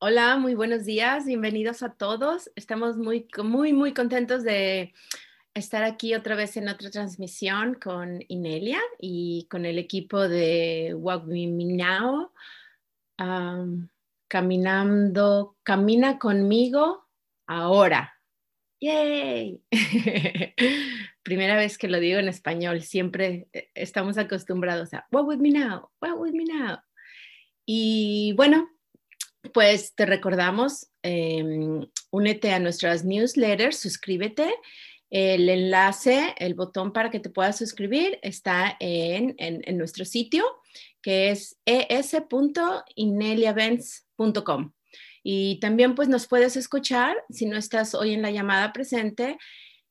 Hola, muy buenos días, bienvenidos a todos. Estamos muy, muy, muy contentos de estar aquí otra vez en otra transmisión con Inelia y con el equipo de Wagminao. caminando, camina conmigo ahora. ¡Yay! Primera vez que lo digo en español, siempre eh, estamos acostumbrados a Walk with me now, walk with me now. Y bueno, pues te recordamos, em, únete a nuestras newsletters, suscríbete. El enlace, el botón para que te puedas suscribir está en, nuestro sitio, que es es.ineliavents.com. Y también pues nos puedes escuchar, si no estás hoy en la llamada presente,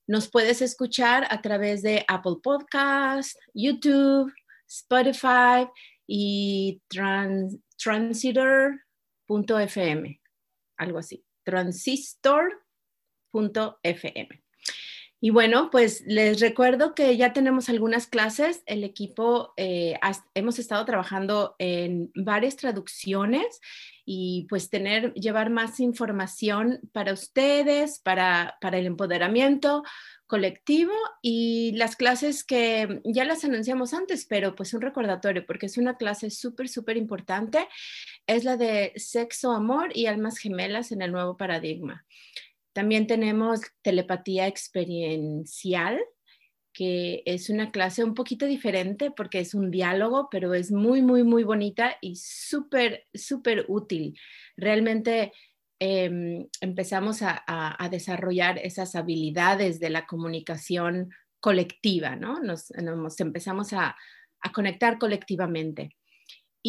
nos puedes escuchar a través de Apple Podcast, YouTube, Spotify y Trans Transistor .fm, algo así, transistor.fm. Y bueno, pues les recuerdo que ya tenemos algunas clases. El equipo eh, hemos estado trabajando en varias traducciones y pues tener, llevar más información para ustedes, para, para el empoderamiento, colectivo y las clases que ya las anunciamos antes, pero pues un recordatorio porque es una clase súper, súper importante, es la de sexo, amor y almas gemelas en el nuevo paradigma. También tenemos telepatía experiencial, que es una clase un poquito diferente porque es un diálogo, pero es muy, muy, muy bonita y súper, súper útil. Realmente Em, empezamos a, desarrollar esas habilidades de la comunicación colectiva, ¿no? Nos, empezamos a, conectar colectivamente.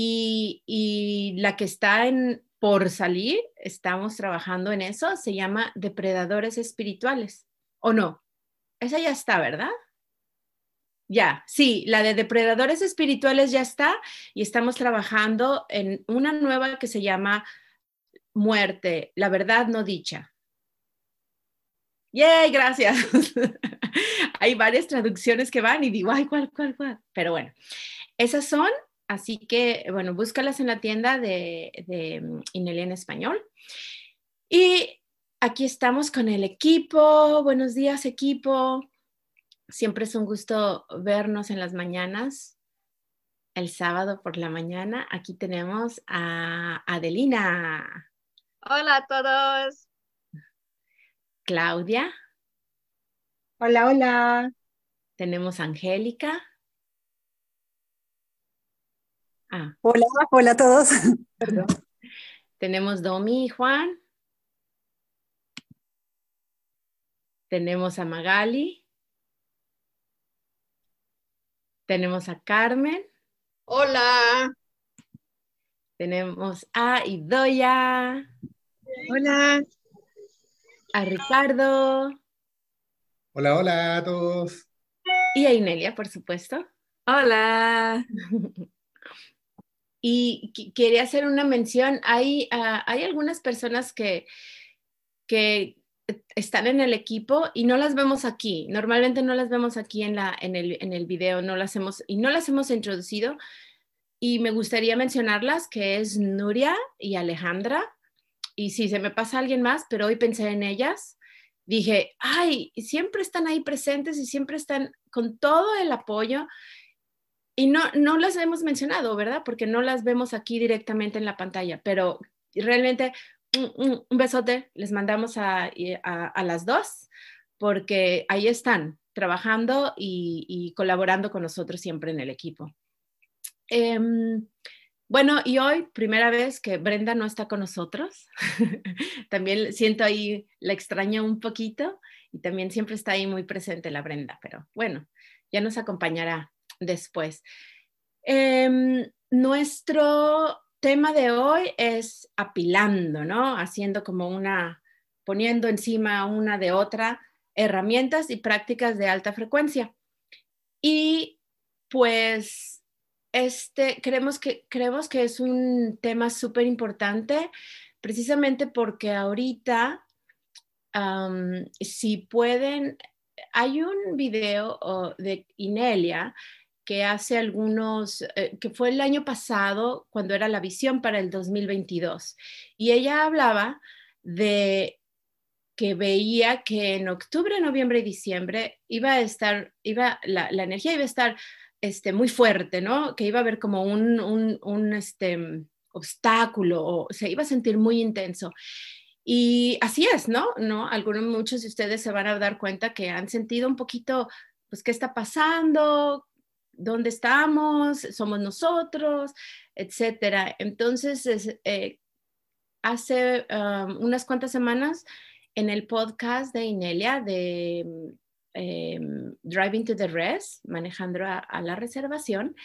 Y, la que está en, por salir, estamos trabajando en eso, se llama depredadores espirituales, ¿o no? Esa ya está, ¿verdad? Ya, sí, la de depredadores espirituales ya está y estamos trabajando en una nueva que se llama muerte, la verdad no dicha. ¡Yay! Gracias. Hay varias traducciones que van y digo, ay, ¿cuál, cuál, cuál? Pero bueno, esas son, así que, bueno, búscalas en la tienda de, de mm, Inelia en español. Y aquí estamos con el equipo. Buenos días, equipo. Siempre es un gusto vernos en las mañanas. El sábado por la mañana, aquí tenemos a Adelina. Hola a todos. Claudia. Hola, hola. Tenemos a Angélica. Ah. Hola, hola a todos. Tenemos Domi y Juan. Tenemos a Magali. Tenemos a Carmen. Hola. Tenemos a Idoya. Hola. A Ricardo. Hola, hola a todos. Y a Inelia, por supuesto. Hola. y quería hacer una mención. Hay, ah, hay algunas personas que, que están en el equipo y no las vemos aquí. Normalmente no las vemos aquí en, la, en, el, en el video, no las hemos, y no las hemos introducido, y me gustaría mencionarlas, que es Nuria y Alejandra. Y si se me pasa alguien más, pero hoy pensé en ellas, dije, ay, siempre están ahí presentes y siempre están con todo el apoyo. Y no, no las hemos mencionado, ¿verdad? Porque no las vemos aquí directamente en la pantalla, pero realmente un, besote les mandamos a, a, las dos, porque ahí están trabajando y colaborando con nosotros siempre en el equipo. Em, bueno, y hoy, primera vez que Brenda no está con nosotros, también siento ahí, la extraño un poquito y también siempre está ahí muy presente la Brenda, pero bueno, ya nos acompañará después. Em, nuestro tema de hoy es apilando, ¿no? Haciendo como una, poniendo encima una de otra herramientas y prácticas de alta frecuencia. Y pues este, creemos, que, creemos que es un tema súper importante, precisamente porque ahorita, si pueden, hay un video de Inelia que hace algunos, eh, que fue el año pasado cuando era la visión para el 2022. Y ella hablaba de que veía que en octubre, noviembre y diciembre iba a estar, iba, la, la energía iba a estar este, muy fuerte, ¿no? Que iba a haber como un, un, este, obstáculo, o se iba a sentir muy intenso. Y así es, ¿no? ¿no? Algunos, muchos de ustedes se van a dar cuenta que han sentido un poquito, pues, ¿qué está pasando? ¿Dónde estamos? ¿Somos nosotros? Etcétera. Entonces, eh, hace um, unas cuantas semanas, en el podcast de Inelia de em, Driving to the Rest, manejando a, la reservación,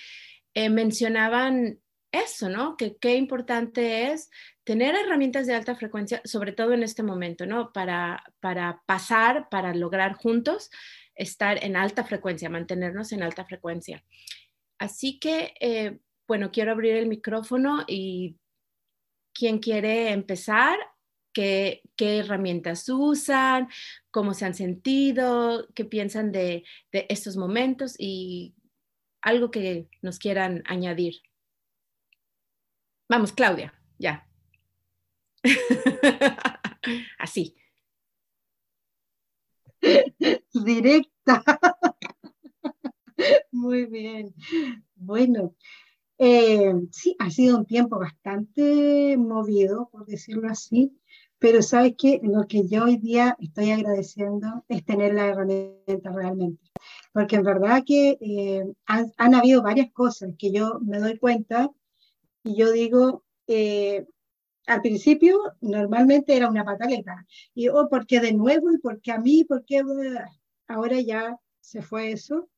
eh, mencionaban eso, ¿no? Que qué importante es tener herramientas de alta frecuencia, sobre todo en este momento, ¿no? Para, para pasar, para lograr juntos estar en alta frecuencia, mantenernos en alta frecuencia. Así que, eh, bueno, quiero abrir el micrófono y quien quiere empezar, ¿qué, qué herramientas usan, cómo se han sentido, qué piensan de, de estos momentos y algo que nos quieran añadir. Vamos, Claudia, ya. Así. Directa. Muy bien. Bueno, eh, sí, ha sido un tiempo bastante movido, por decirlo así, pero sabes que lo que yo hoy día estoy agradeciendo es tener la herramienta realmente, porque en verdad que eh, han, habido varias cosas que yo me doy cuenta y yo digo, eh, al principio normalmente era una pataleta. Y, oh, ¿por qué de nuevo? ¿Y por qué a mí? ¿Por qué? Ahora ya se fue eso.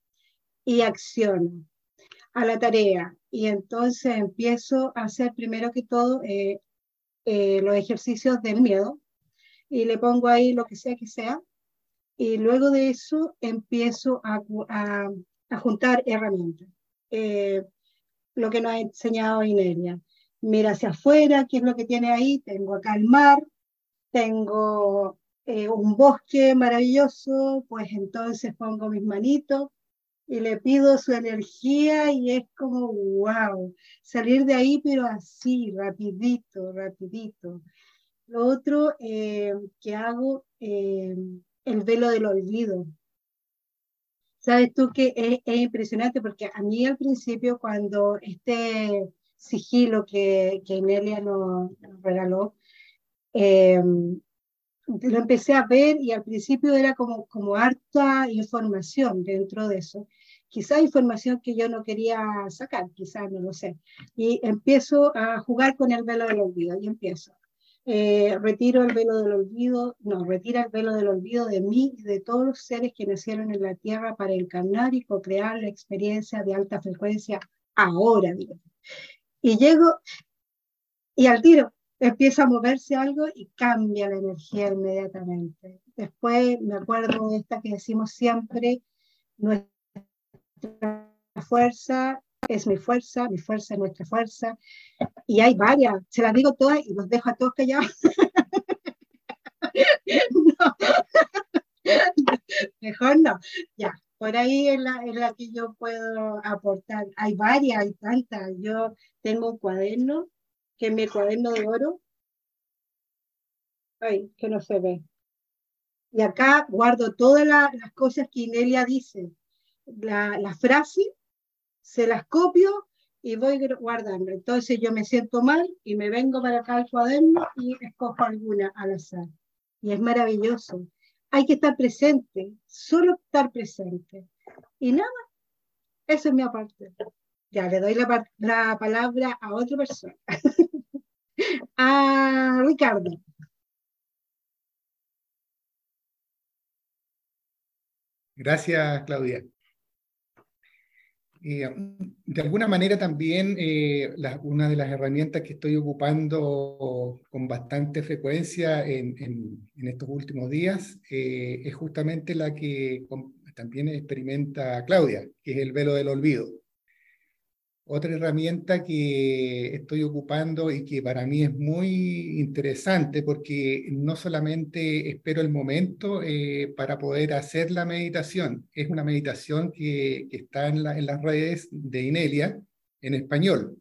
Y acciono a la tarea. Y entonces empiezo a hacer primero que todo eh, eh, los ejercicios del miedo. Y le pongo ahí lo que sea que sea. Y luego de eso empiezo a, juntar herramientas lo que nos ha enseñado Inelia. Mira hacia afuera, qué es lo que tiene ahí. Tengo acá el mar, tengo eh, un bosque maravilloso, pues entonces pongo mis manitos y le pido su energía y es como, wow, salir de ahí, pero así, rapidito, rapidito. Lo otro eh, que hago, eh, el velo del olvido. Sabes tú que es, impresionante porque a mí al principio cuando este sigilo que, que Nelia nos, regaló, em, lo empecé a ver y al principio era como, como harta información dentro de eso. Quizá información que yo no quería sacar, quizás no lo sé. Y empiezo a jugar con el velo del olvido y empiezo. Eh, retiro el velo del olvido, no, retira el velo del olvido de mí y de todos los seres que nacieron en la tierra para encarnar y co-crear la experiencia de alta frecuencia ahora. Y llego y al tiro empieza a moverse algo y cambia la energía inmediatamente. Después me acuerdo de esta que decimos siempre, nuestra fuerza es mi fuerza, mi fuerza es nuestra fuerza. Y hay varias, se las digo todas y los dejo a todos callados. no. Mejor no. Ya, por ahí es la, que yo puedo aportar. Hay varias, hay tantas. Yo tengo un cuaderno, que es mi cuaderno de oro. Ay, que no se ve. Y acá guardo todas las cosas que Inelia dice. La, la frase se las copio y voy guardando. Entonces yo me siento mal y me vengo para acá al cuaderno y escojo alguna al azar. Y es maravilloso. Hay que estar presente, solo estar presente. Y nada, esa es mi aparte. Ya le doy la, la palabra a otra persona. a Ricardo. Gracias, Claudia. Eh, de alguna manera también eh, una de las herramientas que estoy ocupando con bastante frecuencia en, estos últimos días eh, es justamente la que también experimenta Claudia, que es el velo del olvido. Otra herramienta que estoy ocupando y que para mí es muy interesante porque no solamente espero el momento eh, para poder hacer la meditación, es una meditación que, está en, las redes de Inelia en español,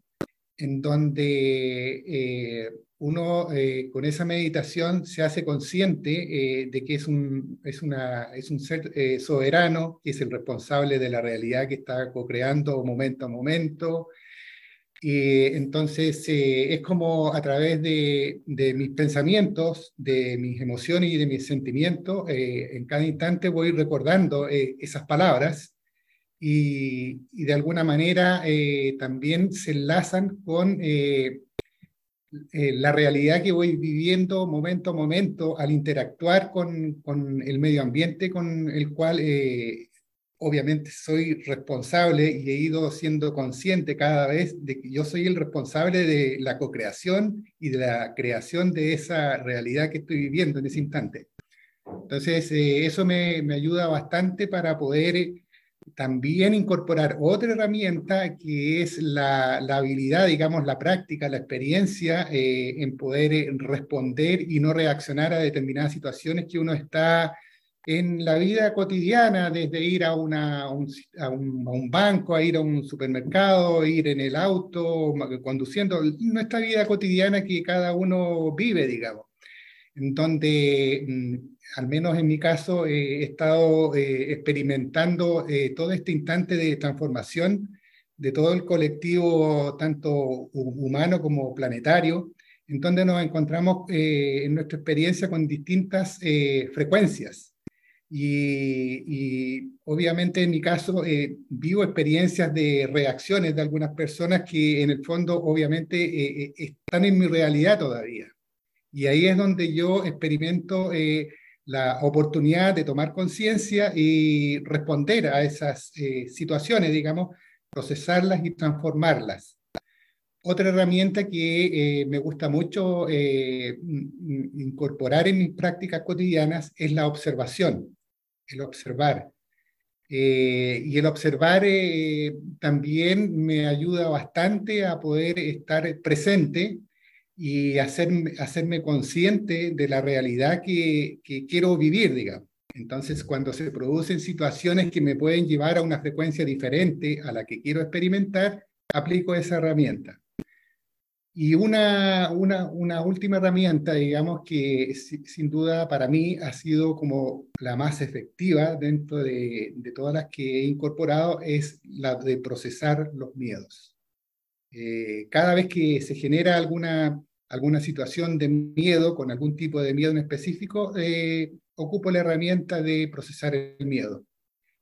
en donde eh, uno eh, con esa meditación se hace consciente eh, de que es un, es, una, es un ser soberano, que es el responsable de la realidad que está co-creando momento a momento. Entonces es como a través de, de, mis pensamientos, de mis emociones y de mis sentimientos, en cada instante voy recordando esas palabras y, y, de alguna manera también se enlazan con eh, la realidad que voy viviendo momento a momento al interactuar con, con el medio ambiente con el cual eh, obviamente soy responsable y he ido siendo consciente cada vez de que yo soy el responsable de la co-creación y de la creación de esa realidad que estoy viviendo en ese instante. Entonces, eh, eso me, me, ayuda bastante para poder también incorporar otra herramienta que es la, habilidad, digamos, la práctica, la experiencia eh, en poder eh, responder y no reaccionar a determinadas situaciones que uno está en la vida cotidiana, desde ir a, una, un, a, un, banco, a ir a un supermercado, ir en el auto, conduciendo, nuestra vida cotidiana que cada uno vive, digamos. En donde, mm, al menos en mi caso, he estado eh, experimentando eh, todo este instante de transformación de todo el colectivo, tanto humano como planetario, en donde nos encontramos eh, en nuestra experiencia con distintas frecuencias. Y, obviamente en mi caso vivo experiencias de reacciones de algunas personas que en el fondo obviamente están en mi realidad todavía. Y ahí es donde yo experimento eh, la oportunidad de tomar conciencia y responder a esas eh, situaciones, digamos, procesarlas y transformarlas. Otra herramienta que eh, me gusta mucho incorporar en mis prácticas cotidianas es la observación, el observar. y el observar también me ayuda bastante a poder estar presente y hacerme, hacerme consciente de la realidad que, que quiero vivir, digamos. Entonces, cuando se producen situaciones que me pueden llevar a una frecuencia diferente a la que quiero experimentar, aplico esa herramienta. Y una, una, una última herramienta, digamos, que sin duda para mí ha sido como la más efectiva dentro de, de todas las que he incorporado, es la de procesar los miedos. Eh, cada vez que se genera alguna, alguna situación de miedo, con algún tipo de miedo en específico, eh, ocupo la herramienta de procesar el miedo.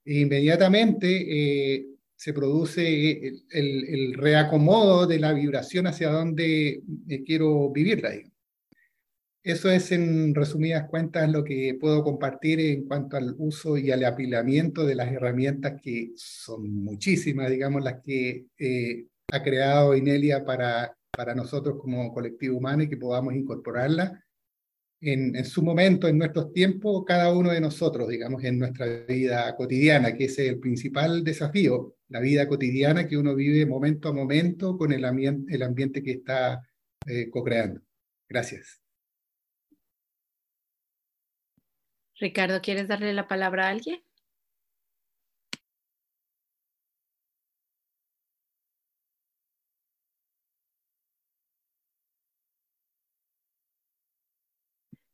E inmediatamente eh, se produce el, el, reacomodo de la vibración hacia donde quiero vivirla. Eso es, en resumidas cuentas, lo que puedo compartir en cuanto al uso y al apilamiento de las herramientas que son muchísimas, digamos, las que ha creado Inelia para, para nosotros como colectivo humano y que podamos incorporarla en, en, su momento, en nuestros tiempos, cada uno de nosotros, digamos, en nuestra vida cotidiana, que es el principal desafío, la vida cotidiana que uno vive momento a momento con el, el ambiente que está eh, co-creando. Gracias. Ricardo, ¿quieres darle la palabra a alguien?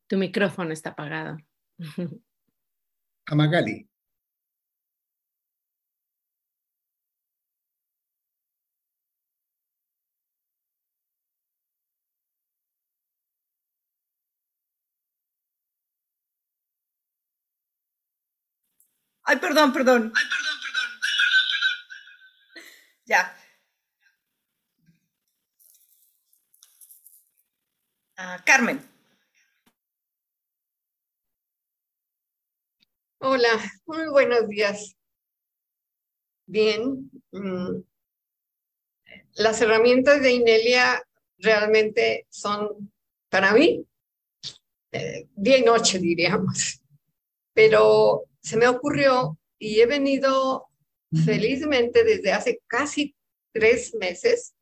Tu micrófono está apagado. Amagali. Ay, perdón, perdón. Ay, perdón, perdón. Ya. Ah, Carmen. Hola, muy buenos días. Bien, mm, las herramientas de Inelia realmente son, para mí, eh, día y noche, diríamos. Pero se me ocurrió y he venido felizmente desde hace casi tres meses,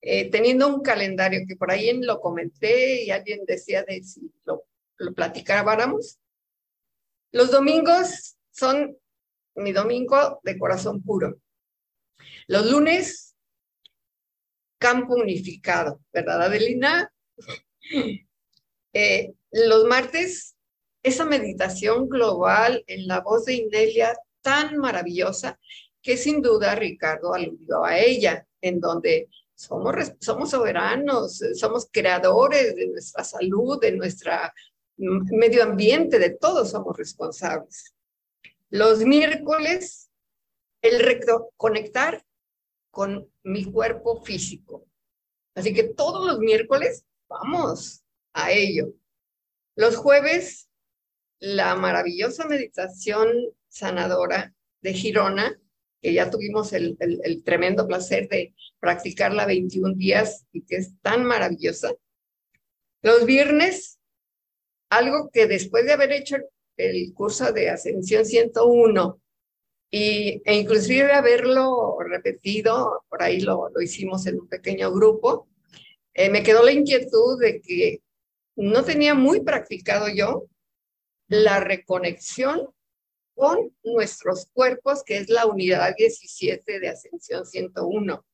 eh, teniendo un calendario que por ahí lo comenté y alguien decía de si lo, lo platicáramos. Los domingos son mi domingo de corazón puro. Los lunes, campo unificado, ¿verdad, Adelina? Eh, los martes, esa meditación global en la voz de Inelia tan maravillosa que sin duda Ricardo aludió a ella, en donde somos, somos soberanos, somos creadores de nuestra salud, de nuestro medio ambiente, de todos somos responsables. Los miércoles, el conectar con mi cuerpo físico. Así que todos los miércoles vamos a ello. Los jueves, la maravillosa meditación sanadora de Girona, que ya tuvimos el, tremendo placer de practicarla 21 días y que es tan maravillosa. Los viernes, algo que después de haber hecho el, curso de Ascensión 101 y, e inclusive haberlo repetido, por ahí lo, lo hicimos en un pequeño grupo, eh, me quedó la inquietud de que no tenía muy practicado yo la reconexión con nuestros cuerpos, que es la unidad 17 de Ascensión 101.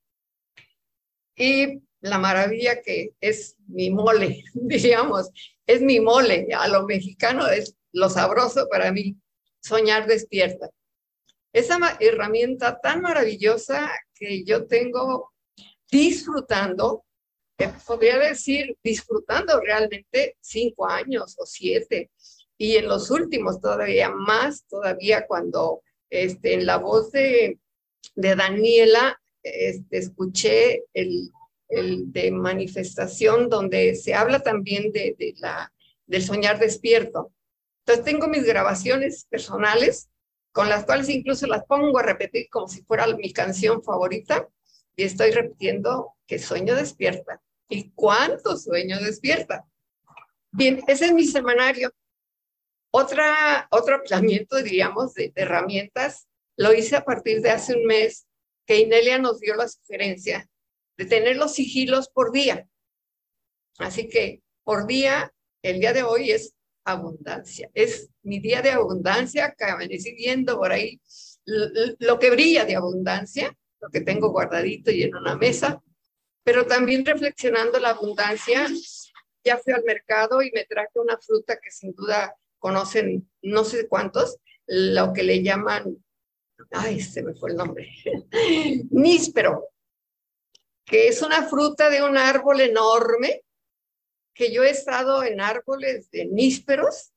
Y la maravilla que es mi mole, diríamos, es mi mole, a lo mexicano es lo sabroso para mí, soñar despierta. Esa herramienta tan maravillosa que yo tengo disfrutando, podría decir disfrutando realmente cinco años o siete, y en los últimos todavía más, todavía cuando este, en la voz de, de Daniela este, escuché el, el, de manifestación donde se habla también de, de, la, del soñar despierto. Entonces tengo mis grabaciones personales con las cuales incluso las pongo a repetir como si fuera mi canción favorita y estoy repitiendo que sueño despierta. ¿Y cuánto sueño despierta? Bien, ese es mi semanario. Otra, otro ampliamiento, diríamos, de, herramientas, lo hice a partir de hace un mes que Inelia nos dio la sugerencia de tener los sigilos por día. Así que por día, el día de hoy es abundancia. Es mi día de abundancia, que amanecí viendo por ahí lo que brilla de abundancia, lo que tengo guardadito y en una mesa, pero también reflexionando la abundancia, ya fui al mercado y me traje una fruta que sin duda conocen no sé cuántos, lo que le llaman, ay, se me fue el nombre, níspero, que es una fruta de un árbol enorme, que yo he estado en árboles de nísperos,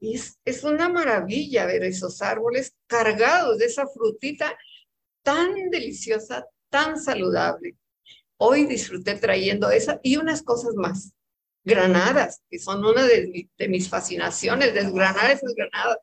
y es, es una maravilla ver esos árboles cargados de esa frutita tan deliciosa, tan saludable. Hoy disfruté trayendo esa y unas cosas más granadas, que son una de, mis fascinaciones, desgranar esas granadas.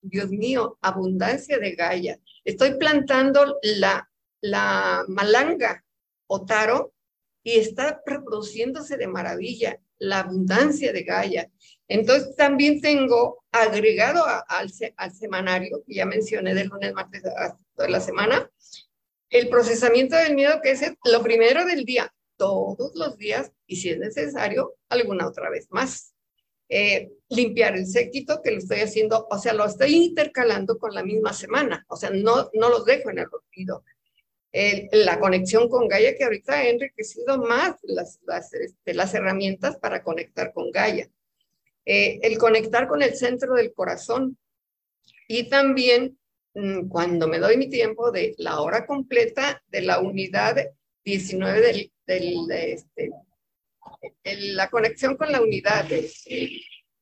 Dios mío, abundancia de Gaia. Estoy plantando la, la malanga o taro y está reproduciéndose de maravilla la abundancia de Gaia. Entonces también tengo agregado al, al semanario, que ya mencioné de lunes, martes, toda la semana, el procesamiento del miedo, que es lo primero del día todos los días y si es necesario, alguna otra vez más. Eh, limpiar el séquito que lo estoy haciendo, o sea, lo estoy intercalando con la misma semana, o sea, no, no los dejo en el olvido. La conexión con Gaia, que ahorita he enriquecido más las, las, este, las herramientas para conectar con Gaia. Eh, el conectar con el centro del corazón y también mm, cuando me doy mi tiempo de la hora completa de la unidad 19 del, del, este, la conexión con la unidad del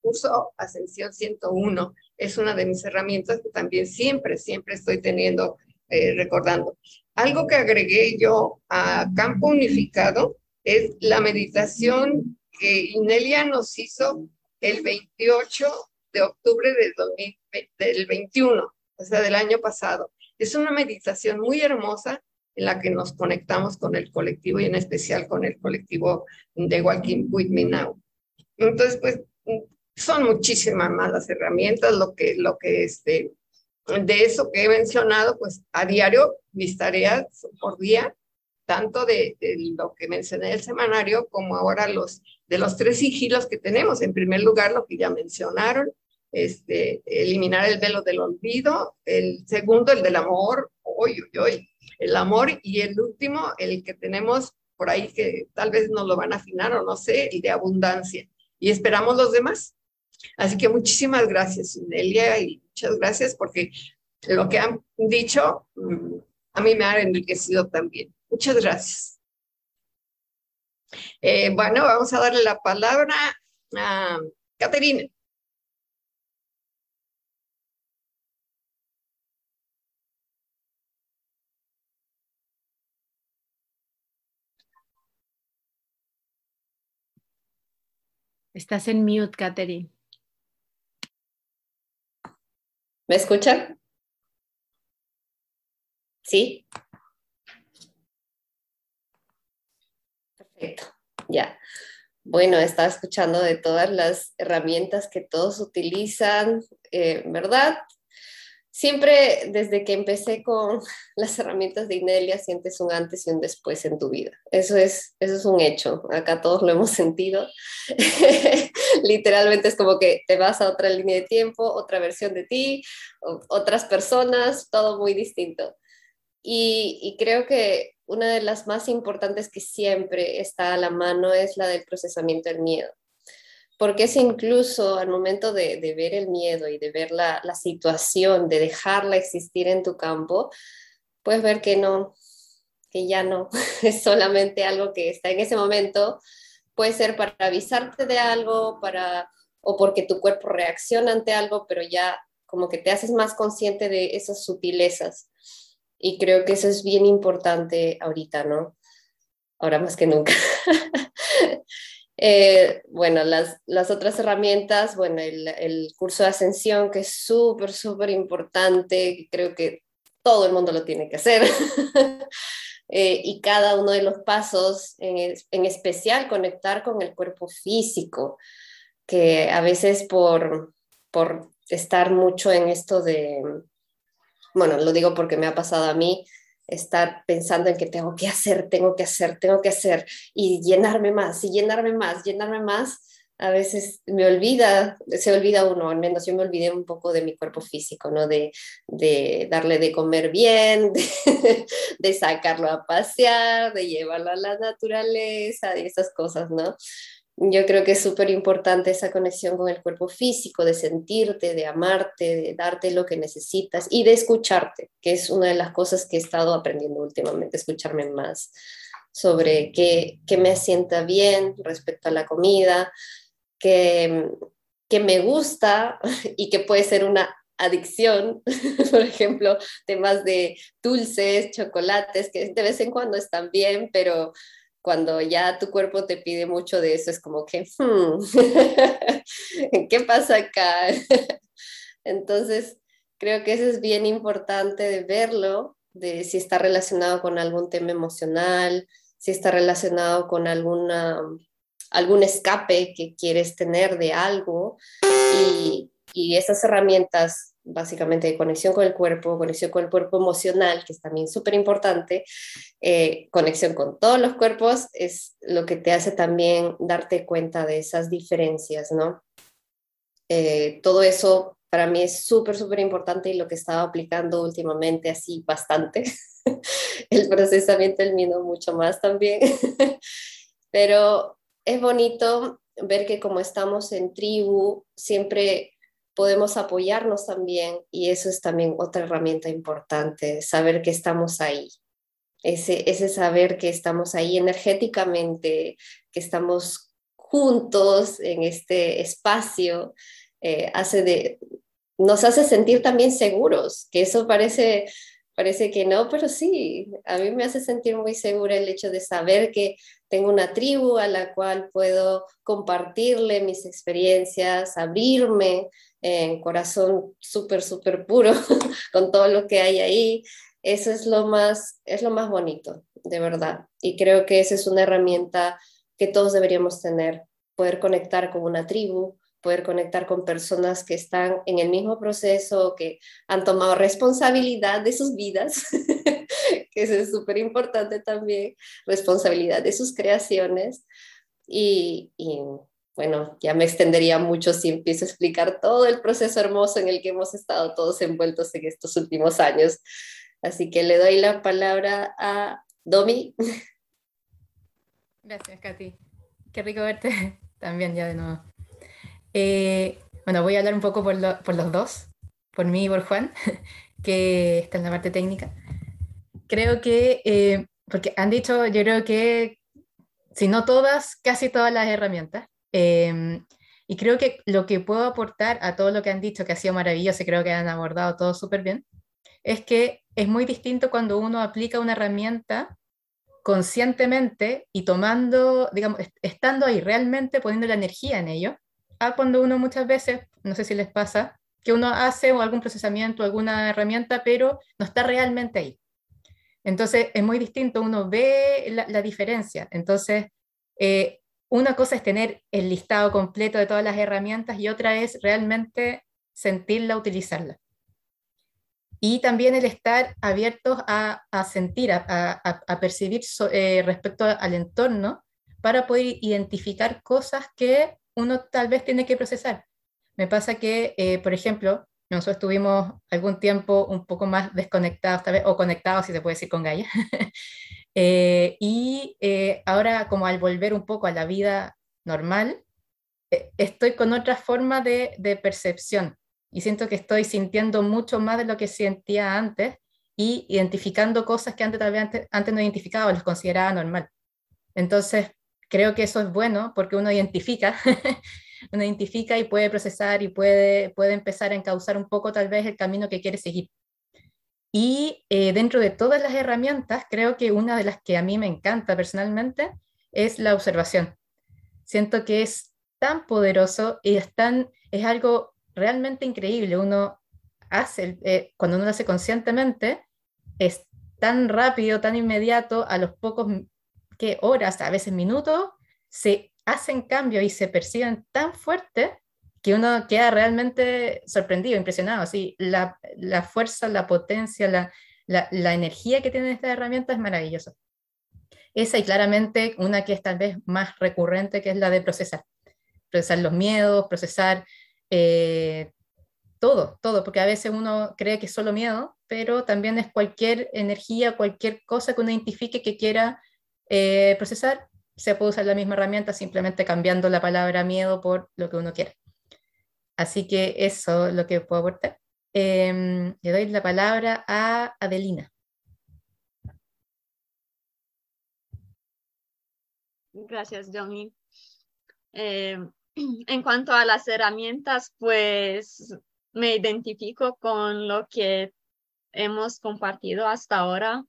curso Ascensión 101 es una de mis herramientas que también siempre, siempre estoy teniendo, eh, recordando. Algo que agregué yo a Campo Unificado es la meditación que Inelia nos hizo el 28 de octubre del 21, o sea, del año pasado. Es una meditación muy hermosa en la que nos conectamos con el colectivo y en especial con el colectivo de Walking With Me Now. Entonces, pues son muchísimas más las herramientas, lo que, lo que este, de eso que he mencionado, pues a diario mis tareas por día tanto de, lo que mencioné el semanario como ahora los de los tres sigilos que tenemos. En primer lugar, lo que ya mencionaron, este, eliminar el velo del olvido. El segundo, el del amor. Uy, uy, uy. El amor. Y el último, el que tenemos por ahí que tal vez nos lo van a afinar o no sé, el de abundancia. Y esperamos los demás. Así que muchísimas gracias, Nelia, y muchas gracias porque lo que han dicho mm, a mí me ha enriquecido también. Muchas gracias. Eh, bueno, vamos a darle la palabra a Caterina. Estás en mute, Catherine. ¿Me escuchan? ¿Sí? Perfecto, ya. Bueno, estaba escuchando de todas las herramientas que todos utilizan, eh, ¿verdad? Siempre desde que empecé con las herramientas de Inelia sientes un antes y un después en tu vida. Eso es, eso es un hecho. Acá todos lo hemos sentido. Literalmente es como que te vas a otra línea de tiempo, otra versión de ti, otras personas, todo muy distinto. Y, y creo que una de las más importantes que siempre está a la mano es la del procesamiento del miedo porque es incluso al momento de, ver el miedo y de ver la, situación, de dejarla existir en tu campo, puedes ver que no, que ya no, es solamente algo que está en ese momento, puede ser para avisarte de algo, para, o porque tu cuerpo reacciona ante algo, pero ya como que te haces más consciente de esas sutilezas. Y creo que eso es bien importante ahorita, ¿no? Ahora más que nunca. Eh, bueno, las, otras herramientas, bueno, el, el curso de ascensión, que es súper, súper importante, creo que todo el mundo lo tiene que hacer. eh, y cada uno de los pasos, en, en, especial conectar con el cuerpo físico, que a veces por, por estar mucho en esto de, bueno, lo digo porque me ha pasado a mí, estar pensando en que tengo que hacer, tengo que hacer, tengo que hacer y llenarme más y llenarme más, llenarme más, a veces me olvida, se olvida uno, al menos yo me olvidé un poco de mi cuerpo físico, ¿no? De, de darle de comer bien, de, de, sacarlo a pasear, de llevarlo a la naturaleza, y esas cosas, ¿no? Yo creo que es súper importante esa conexión con el cuerpo físico, de sentirte, de amarte, de darte lo que necesitas y de escucharte, que es una de las cosas que he estado aprendiendo últimamente, escucharme más sobre qué, qué me sienta bien respecto a la comida, que, que me gusta y que puede ser una adicción, por ejemplo, temas de dulces, chocolates, que de vez en cuando están bien, pero cuando ya tu cuerpo te pide mucho de eso, es como que, hmm, ¿qué pasa acá? Entonces, creo que eso es bien importante de verlo, de si está relacionado con algún tema emocional, si está relacionado con alguna, algún escape que quieres tener de algo y, y esas herramientas básicamente de conexión con el cuerpo, conexión con el cuerpo emocional, que es también súper importante, eh, conexión con todos los cuerpos, es lo que te hace también darte cuenta de esas diferencias, ¿no? Eh, todo eso para mí es súper, súper importante y lo que he estado aplicando últimamente así bastante. el procesamiento del miedo mucho más también. Pero es bonito ver que como estamos en tribu, siempre podemos apoyarnos también y eso es también otra herramienta importante, saber que estamos ahí. Ese, ese saber que estamos ahí energéticamente, que estamos juntos en este espacio, eh, hace de, nos hace sentir también seguros, que eso parece, parece que no, pero sí, a mí me hace sentir muy segura el hecho de saber que tengo una tribu a la cual puedo compartirle mis experiencias, abrirme, en corazón súper, súper puro, con todo lo que hay ahí. Eso es lo, más, es lo más bonito, de verdad. Y creo que esa es una herramienta que todos deberíamos tener, poder conectar con una tribu, poder conectar con personas que están en el mismo proceso, que han tomado responsabilidad de sus vidas que es súper importante también, responsabilidad de sus creaciones. Y, y, bueno, ya me extendería mucho si empiezo a explicar todo el proceso hermoso en el que hemos estado todos envueltos en estos últimos años. Así que le doy la palabra a Domi. Gracias, Katy. Qué rico verte también ya de nuevo. Eh, bueno, voy a hablar un poco por, los dos, por mí y por Juan, que está en la parte técnica. Creo que, eh, porque han dicho, yo creo que, si no todas, casi todas las herramientas. Em, y creo que lo que puedo aportar a todo lo que han dicho, que ha sido maravilloso y creo que han abordado todo súper bien, es que es muy distinto cuando uno aplica una herramienta conscientemente y tomando, digamos, estando ahí realmente poniendo la energía en ello, a cuando uno muchas veces, no sé si les pasa, que uno hace algún procesamiento, alguna herramienta, pero no está realmente ahí. Entonces es muy distinto, uno ve la, diferencia. Entonces, eh, una cosa es tener el listado completo de todas las herramientas y otra es realmente sentirla, utilizarla y también el estar abiertos a, sentir, a, percibir eh, respecto al entorno para poder identificar cosas que uno tal vez tiene que procesar. Me pasa que, eh, por ejemplo, nosotros estuvimos algún tiempo un poco más desconectados, tal vez, o conectados, si se puede decir, con Gaia. Eh, y ahora, como al volver un poco a la vida normal, estoy con otra forma de, de percepción y siento que estoy sintiendo mucho más de lo que sentía antes y identificando cosas que antes, tal vez antes, no identificaba, los consideraba normal. Entonces, creo que eso es bueno porque uno identifica, uno identifica y puede procesar y puede, puede empezar a encauzar un poco tal vez el camino que quiere seguir. Y eh, dentro de todas las herramientas, creo que una de las que a mí me encanta personalmente es la observación. Siento que es tan poderoso y es, tan, es algo realmente increíble. Uno hace, eh, cuando uno lo hace conscientemente, es tan rápido, tan inmediato, a los pocos que horas, a veces minutos, se hacen cambios y se perciben tan fuerte que uno queda realmente sorprendido, impresionado. Así, la, la fuerza, la potencia, la, la, la, energía que tiene esta herramienta es maravillosa. Esa y claramente una que es tal vez más recurrente, que es la de procesar. Procesar los miedos, procesar eh, todo, todo, porque a veces uno cree que es solo miedo, pero también es cualquier energía, cualquier cosa que uno identifique que quiera eh, procesar, se puede usar la misma herramienta simplemente cambiando la palabra miedo por lo que uno quiera. Así que eso es lo que puedo aportar. Em, le doy la palabra a Adelina. Gracias, Johnny. Eh, en cuanto a las herramientas, pues me identifico con lo que hemos compartido hasta ahora.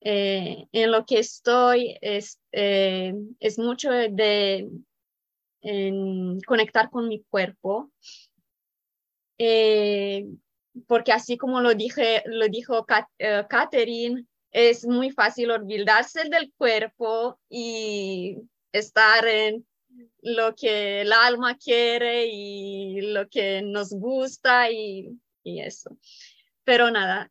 Eh, en lo que estoy es, eh, mucho de conectar con mi cuerpo. Eh, porque así como lo, dije, lo dijo Catherine, es muy fácil olvidarse del cuerpo y estar en lo que el alma quiere y lo que nos gusta y, eso. Pero nada,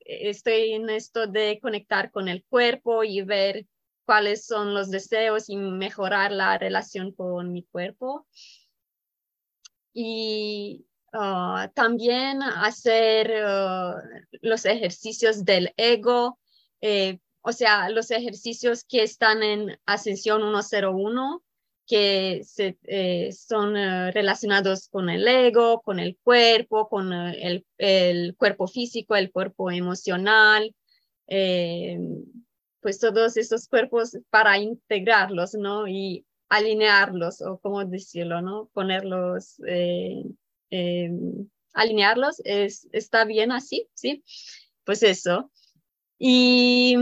estoy en esto de conectar con el cuerpo y ver cuáles son los deseos y mejorar la relación con mi cuerpo. Y ah, también hacer ah, los ejercicios del ego, eh, o sea, los ejercicios que están en Ascensión 101 que se, eh, son eh, relacionados con el ego, con el cuerpo, con eh, el, el, cuerpo físico, el cuerpo emocional, pues todos esos cuerpos para integrarlos, ¿no? Y alinearlos, o cómo decirlo, ¿no? Ponerlos, alinearlos, es, está bien así, ¿sí? Pues eso. Y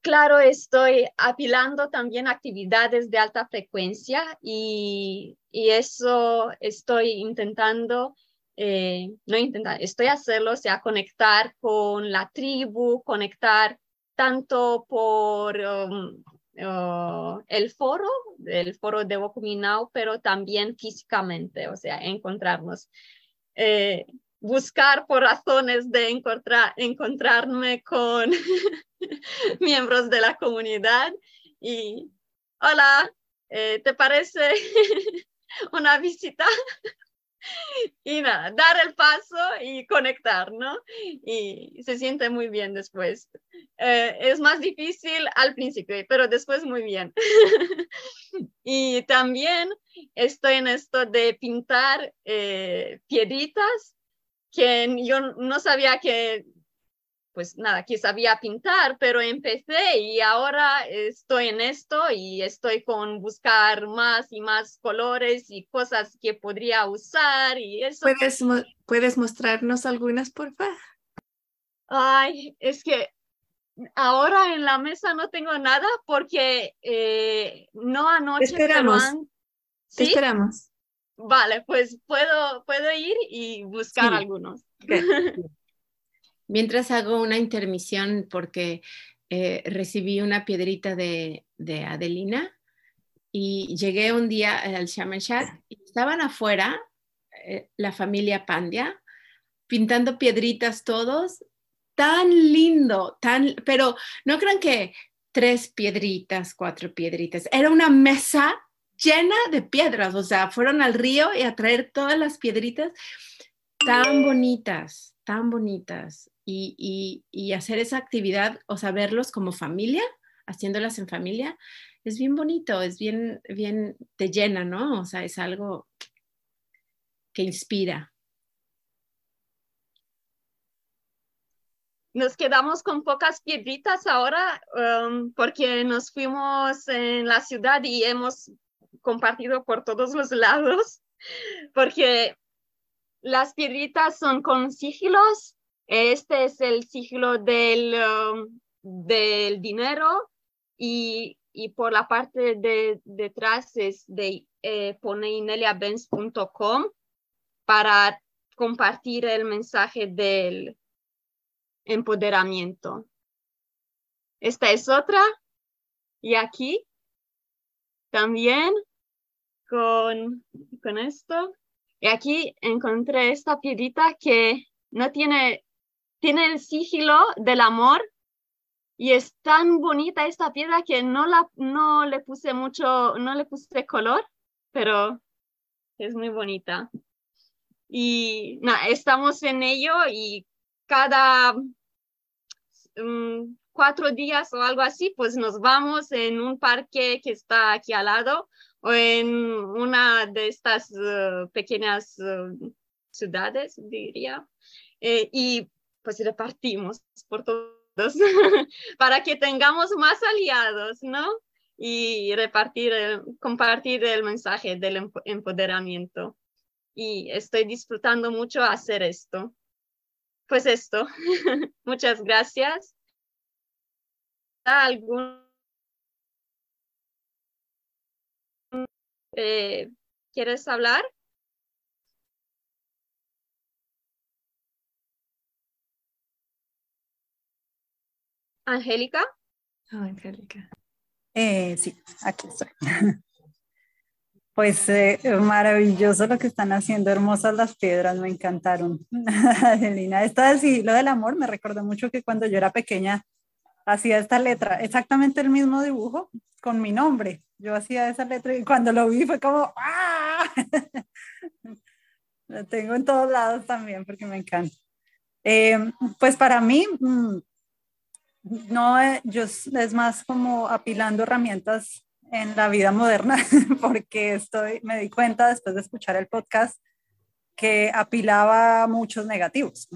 claro, estoy apilando también actividades de alta frecuencia y, eso estoy intentando, eh, no intentar, estoy hacerlo, o sea, conectar con la tribu, conectar tanto por um, uh, el foro, el foro de Wokuminau, pero también físicamente, o sea, encontrarnos. Eh, buscar por razones de encontrar, encontrarme con miembros de la comunidad y hola, eh, ¿te parece una visita? y nada, dar el paso y conectar, ¿no? Y se siente muy bien después. Eh, es más difícil al principio, pero después muy bien. y también estoy en esto de pintar eh, piedritas que yo no sabía que pues nada, que sabía pintar, pero empecé y ahora estoy en esto y estoy con buscar más y más colores y cosas que podría usar y eso. ¿Puedes, ¿puedes mostrarnos algunas, por favor? Ay, es que ahora en la mesa no tengo nada porque eh, no anoche. esperamos. ¿Sí? esperamos. Vale, pues puedo, puedo ir y buscar algunos. Mientras hago una intermisión porque eh, recibí una piedrita de, Adelina y llegué un día al Shaman y estaban afuera eh, la familia Pandia pintando piedritas todos. Tan lindo, tan, pero no crean que tres piedritas, cuatro piedritas. Era una mesa llena de piedras, o sea, fueron al río y a traer todas las piedritas tan bonitas, tan bonitas y, hacer esa actividad, o sea, verlos como familia, haciéndolas en familia, es bien bonito, es bien, bien, te llena, ¿no? O sea, es algo que inspira. Nos quedamos con pocas piedritas ahora um, porque nos fuimos en la ciudad y hemos compartido por todos los lados, porque las piedritas son con sigilos este es el siglo del, um, del dinero y, y, por la parte de detrás es de eh, para compartir el mensaje del empoderamiento. Esta es otra. Y aquí también con, con esto. Y aquí encontré esta piedrita que no tiene tiene el sigilo del amor y es tan bonita esta piedra que no, la, no le puse mucho, no le puse color, pero es muy bonita. Y estamos en ello y cada mm, cuatro días o algo así, pues nos vamos en un parque que está aquí al lado o en una de estas eh, pequeñas eh, ciudades, diría. Eh, y pues repartimos por todos para que tengamos más aliados, ¿no? Y repartir, compartir el mensaje del empoderamiento. Y estoy disfrutando mucho hacer esto. Pues esto. Muchas gracias. ¿Algún eh, ¿Quieres hablar? Angélica. Ah, Angélica. Eh, sí, aquí estoy. Pues eh, maravilloso lo que están haciendo, hermosas las piedras, me encantaron. Adelina, esta del lo del amor me recordó mucho que cuando yo era pequeña hacía esta letra, exactamente el mismo dibujo con mi nombre. Yo hacía esa letra y cuando lo vi fue como ¡ah! Lo tengo en todos lados también porque me encanta. Eh, pues para mí, mm, no, eh, yo es más como apilando herramientas en la vida moderna, porque estoy, me di cuenta después de escuchar el podcast que apilaba muchos negativos,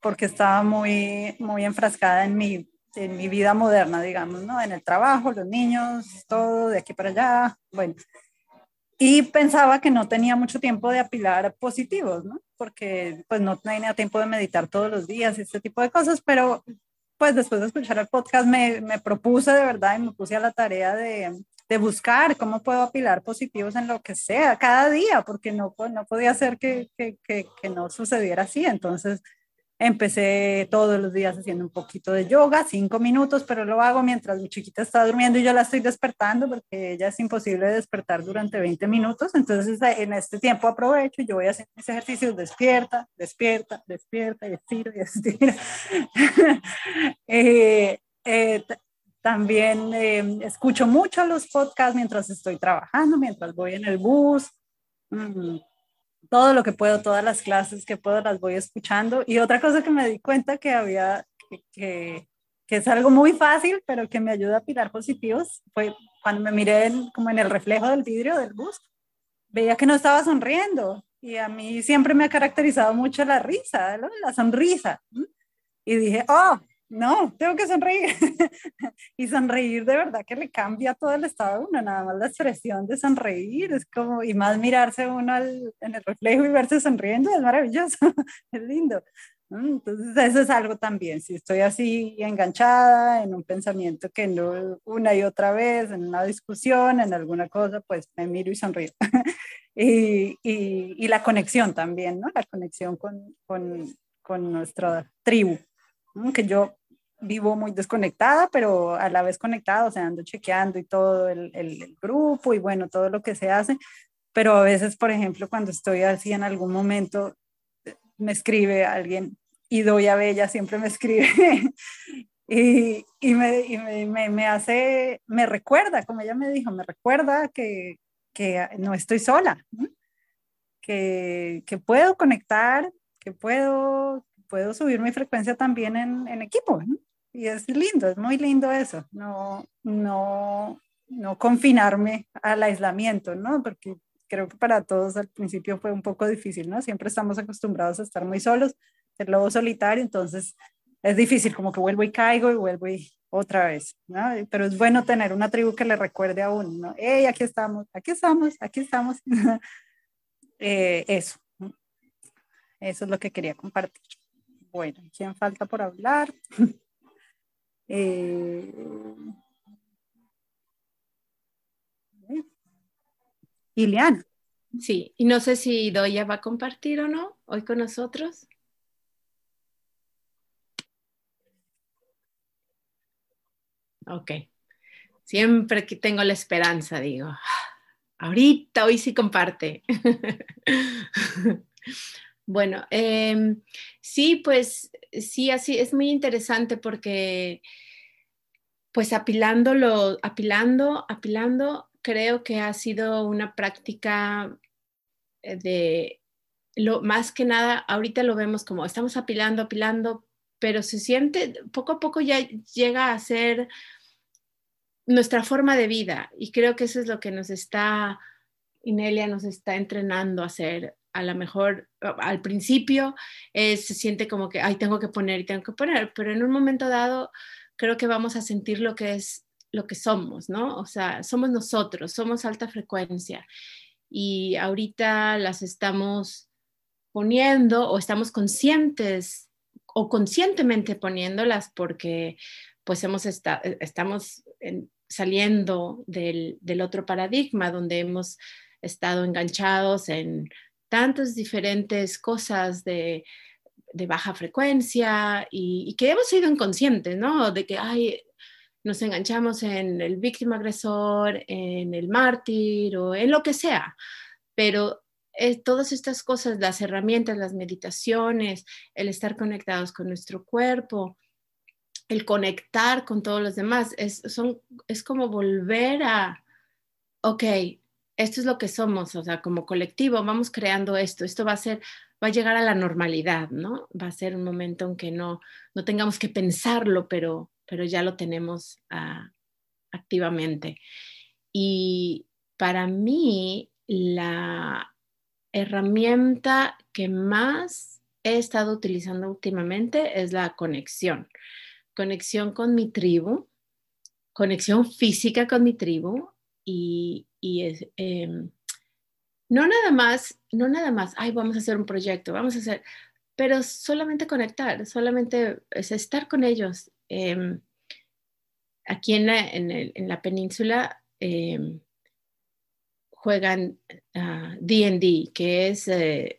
porque estaba muy, muy enfrascada en mi, en mi vida moderna, digamos, ¿no? En el trabajo, los niños, todo, de aquí para allá, bueno. Y pensaba que no tenía mucho tiempo de apilar positivos, ¿no? Porque pues no tenía tiempo de meditar todos los días este tipo de cosas, pero pues después de escuchar el podcast me, me propuse de verdad y me puse a la tarea de, de, buscar cómo puedo apilar positivos en lo que sea, cada día, porque no, no podía ser que, que, que, que no sucediera así. Entonces Empecé todos los días haciendo un poquito de yoga, cinco minutos, pero lo hago mientras mi chiquita está durmiendo y yo la estoy despertando porque ella es imposible despertar durante 20 minutos. Entonces en este tiempo aprovecho y yo voy a hacer mis ejercicios, despierta, despierta, despierta y estiro y estiro. eh, eh, también eh, escucho mucho los podcasts mientras estoy trabajando, mientras voy en el bus. Mm, todo lo que puedo, todas las clases que puedo las voy escuchando. Y otra cosa que me di cuenta que había, que, que, es algo muy fácil, pero que me ayuda a pilar positivos, fue cuando me miré como en el reflejo del vidrio del bus, veía que no estaba sonriendo. Y a mí siempre me ha caracterizado mucho la risa, la sonrisa. Y dije, oh, no, tengo que sonreír. y sonreír de verdad que le cambia todo el estado de uno, nada más la expresión de sonreír, es como, y más mirarse uno en el reflejo y verse sonriendo, es maravilloso, es lindo. Entonces eso es algo también, si estoy así enganchada en un pensamiento que no una y otra vez, en una discusión, en alguna cosa, pues me miro y sonrío. y, y, y, la conexión también, ¿no? La conexión con, con, con nuestra tribu que yo vivo muy desconectada, pero a la vez conectada, o sea, ando chequeando y todo el, el, grupo y bueno, todo lo que se hace, pero a veces, por ejemplo, cuando estoy así en algún momento, me escribe alguien y doy a Bella, siempre me escribe y, y, me, y me, me, hace, me recuerda, como ella me dijo, me recuerda que, que no estoy sola, que, que puedo conectar, que puedo puedo subir mi frecuencia también en, en equipo. Y es lindo, es muy lindo eso, no, no, no confinarme al aislamiento, ¿no? Porque creo que para todos al principio fue un poco difícil, ¿no? Siempre estamos acostumbrados a estar muy solos, el lobo solitario, entonces es difícil, como que vuelvo y caigo y vuelvo y otra vez, ¿no? Pero es bueno tener una tribu que le recuerde a uno, ¿no? ¡Hey, aquí estamos, aquí estamos, aquí estamos! eh, eso, eso es lo que quería compartir. Bueno, ¿quién falta por hablar? eh. Sí, y no sé si Doya va a compartir o no hoy con nosotros. Ok. Siempre que tengo la esperanza, digo, ahorita, hoy sí comparte. Bueno, em, sí, pues sí, así es muy interesante porque pues apilándolo, apilando, apilando, creo que ha sido una práctica eh, de lo más que nada, ahorita lo vemos como estamos apilando, apilando, pero se siente, poco a poco ya llega a ser nuestra forma de vida y creo que eso es lo que nos está, Inelia nos está entrenando a hacer a lo mejor al principio se siente como que, ay, tengo que poner y tengo que poner, pero en un momento dado creo que vamos a sentir lo que es lo que somos, ¿no? O sea, somos nosotros, somos alta frecuencia y ahorita las estamos poniendo o estamos conscientes o conscientemente poniéndolas porque pues hemos estado, estamos saliendo del, del otro paradigma donde hemos estado enganchados en tantas diferentes cosas de, baja frecuencia y, que hemos sido inconscientes, ¿no? De que, ay, nos enganchamos en el víctima agresor, en el mártir o en lo que sea, pero eh, todas estas cosas, las herramientas, las meditaciones, el estar conectados con nuestro cuerpo, el conectar con todos los demás, es, son, es como volver a, ok, esto es lo que somos, o sea, como colectivo, vamos creando esto, esto va a ser, va a llegar a la normalidad, ¿no? Va a ser un momento en que no, no tengamos que pensarlo, pero, pero ya lo tenemos ah, activamente. Y para mí, la herramienta que más he estado utilizando últimamente es la conexión. Conexión con mi tribu, conexión física con mi tribu y, em, no nada más, no nada más, ay, vamos a hacer un proyecto, vamos a hacer, pero solamente conectar, solamente es estar con ellos. Em, aquí en la, en, la península em, juegan D&D, ah, que es, eh,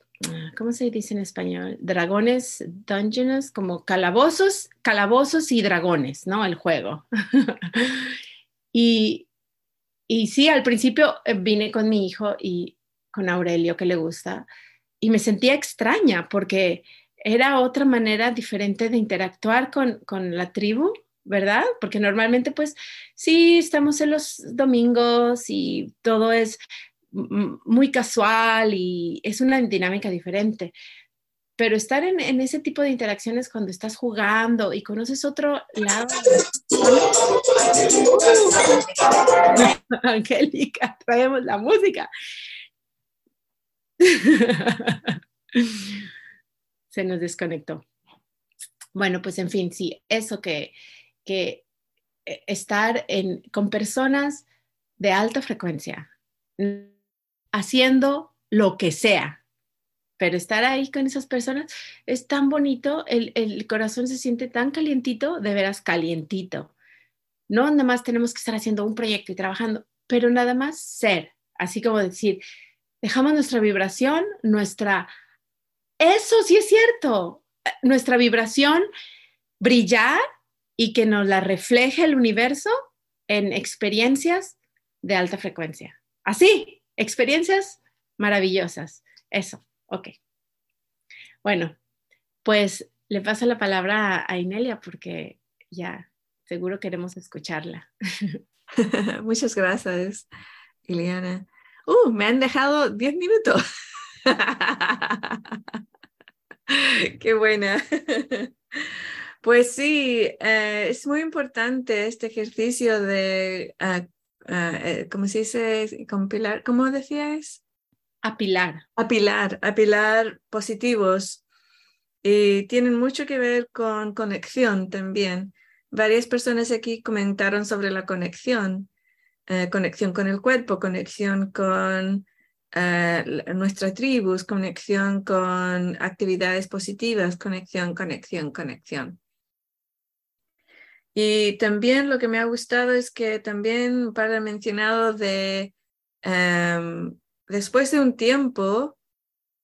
¿cómo se dice en español? Dragones, dungeons, como calabozos, calabozos y dragones, ¿no? El juego. y, y sí, al principio eh, vine con mi hijo y con Aurelio, que le gusta, y me sentía extraña porque era otra manera diferente de interactuar con, con la tribu, ¿verdad? Porque normalmente pues sí, estamos en los domingos y todo es muy casual y es una dinámica diferente. Pero estar en, en, ese tipo de interacciones cuando estás jugando y conoces otro lado. Angélica, traemos la música. Se nos desconectó. Bueno, pues en fin, sí, eso que, que eh, estar en, con personas de alta frecuencia, haciendo lo que sea, pero estar ahí con esas personas es tan bonito, el, el corazón se siente tan calientito, de veras calientito. No nada más tenemos que estar haciendo un proyecto y trabajando, pero nada más ser, así como decir, dejamos nuestra vibración, nuestra... Eso sí es cierto, nuestra vibración brillar y que nos la refleje el universo en experiencias de alta frecuencia. Así, experiencias maravillosas. Eso, ok. Bueno, pues le paso la palabra a Inelia porque ya seguro queremos escucharla. Muchas gracias, Ileana. Uh, me han dejado 10 minutos. Qué buena. Pues sí, eh, es muy importante este ejercicio de ah, Ah, eh, ¿cómo se dice? Compilar, ¿cómo decías? Apilar. Apilar, apilar positivos. Y tienen mucho que ver con conexión también. Varias personas aquí comentaron sobre la conexión, eh, conexión con el cuerpo, conexión con eh, nuestra tribu, conexión con actividades positivas, conexión, conexión, conexión. Y también lo que me ha gustado es que también para mencionado de em, después de un tiempo,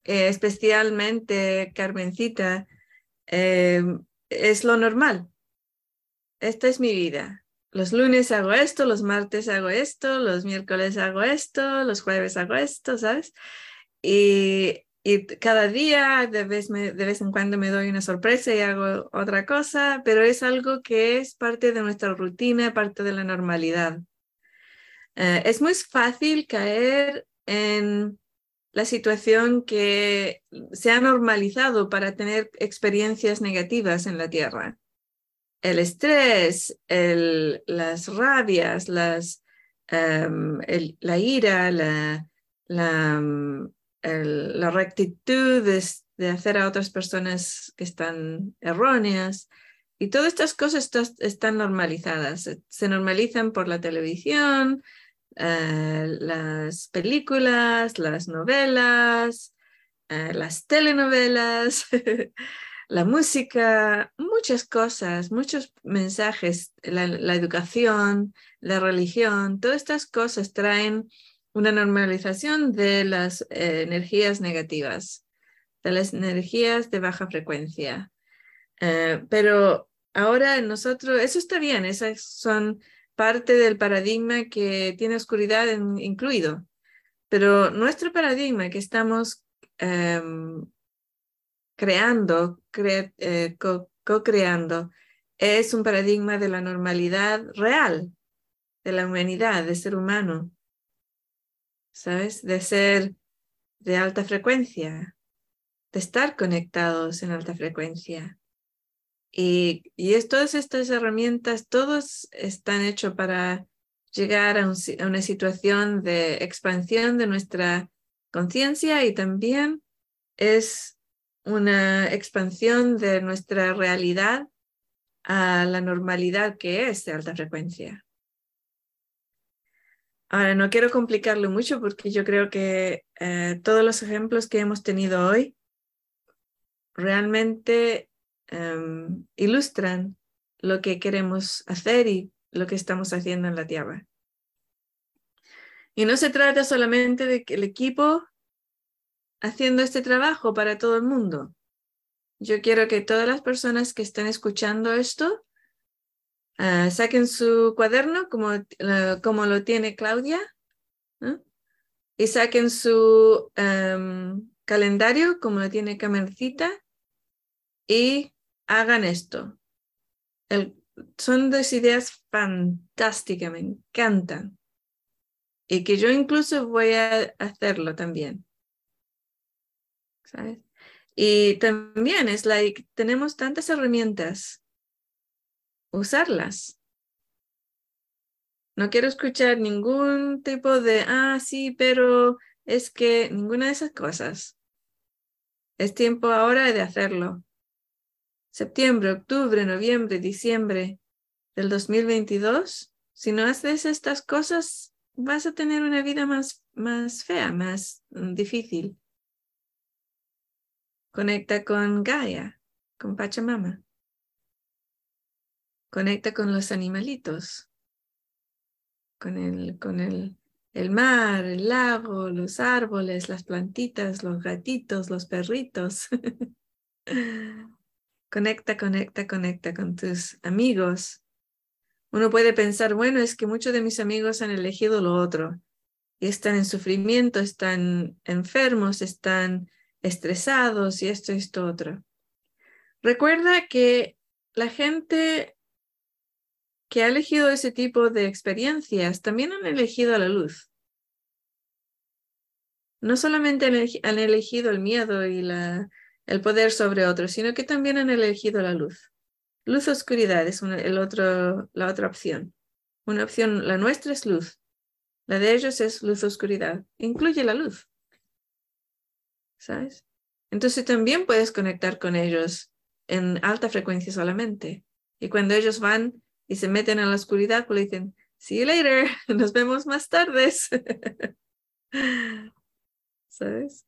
eh, especialmente Carmencita, em, es lo normal. Esta es mi vida. Los lunes hago esto, los martes hago esto, los miércoles hago esto, los jueves hago esto, ¿sabes? Y cada día de vez, de vez en cuando me doy una sorpresa y hago otra cosa, pero es algo que es parte de nuestra rutina, parte de la normalidad. Eh, es muy fácil caer en la situación que se ha normalizado para tener experiencias negativas en la Tierra. El estrés, las rabias, em, la ira, la, la la rectitud de, hacer a otras personas que están erróneas. Y todas estas cosas están normalizadas. Se normalizan por la televisión, eh, las películas, las novelas, eh, las telenovelas, la música, muchas cosas, muchos mensajes, la, educación, la religión, todas estas cosas traen una normalización de las eh, energías negativas, de las energías de baja frecuencia. Eh, pero ahora nosotros, eso está bien, esas son parte del paradigma que tiene oscuridad incluido, pero nuestro paradigma que estamos em, creando, eh, co-creando, es un paradigma de la normalidad real, de la humanidad, de ser humano. ¿sabes? De ser de alta frecuencia, de estar conectados en alta frecuencia. Y, y todas estas herramientas, todos están hechos para llegar a una situación de expansión de nuestra conciencia y también es una expansión de nuestra realidad a la normalidad que es de alta frecuencia. Ahora, no quiero complicarlo mucho porque yo creo que eh, todos los ejemplos que hemos tenido hoy realmente em, ilustran lo que queremos hacer y lo que estamos haciendo en la Tierra. Y no se trata solamente de que el equipo haciendo este trabajo para todo el mundo. Yo quiero que todas las personas que estén escuchando esto ah, saquen su cuaderno como, eh, como lo tiene Claudia y saquen su calendario como lo tiene Camercita y hagan esto. son dos ideas fantásticas, me encantan. Y que yo incluso voy a hacerlo también. Y también es like, tenemos tantas herramientas, usarlas. No quiero escuchar ningún tipo de, ah, sí, pero es que ninguna de esas cosas. Es tiempo ahora de hacerlo. Septiembre, octubre, noviembre, diciembre del 2022, si no haces estas cosas, vas a tener una vida más, más fea, más mm, difícil. Conecta con Gaia, con Pachamama. Conecta con los animalitos, con el, con el, el mar, el lago, los árboles, las plantitas, los gatitos, los perritos. conecta, conecta, conecta con tus amigos. Uno puede pensar, bueno, es que muchos de mis amigos han elegido lo otro y están en sufrimiento, están enfermos, están estresados y esto esto otro. Recuerda que la gente que ha elegido ese tipo de experiencias también han elegido la luz. No solamente han elegido el miedo y la, el poder sobre otros, sino que también han elegido la luz. Luz oscuridad es el otro, la otra opción. Una opción, la nuestra es luz. La de ellos es luz oscuridad. Incluye la luz. ¿Sabes? Entonces también puedes conectar con ellos en alta frecuencia solamente. Y cuando ellos van y se meten en la oscuridad, pues dicen, see you later, nos vemos más tarde. ¿Sabes?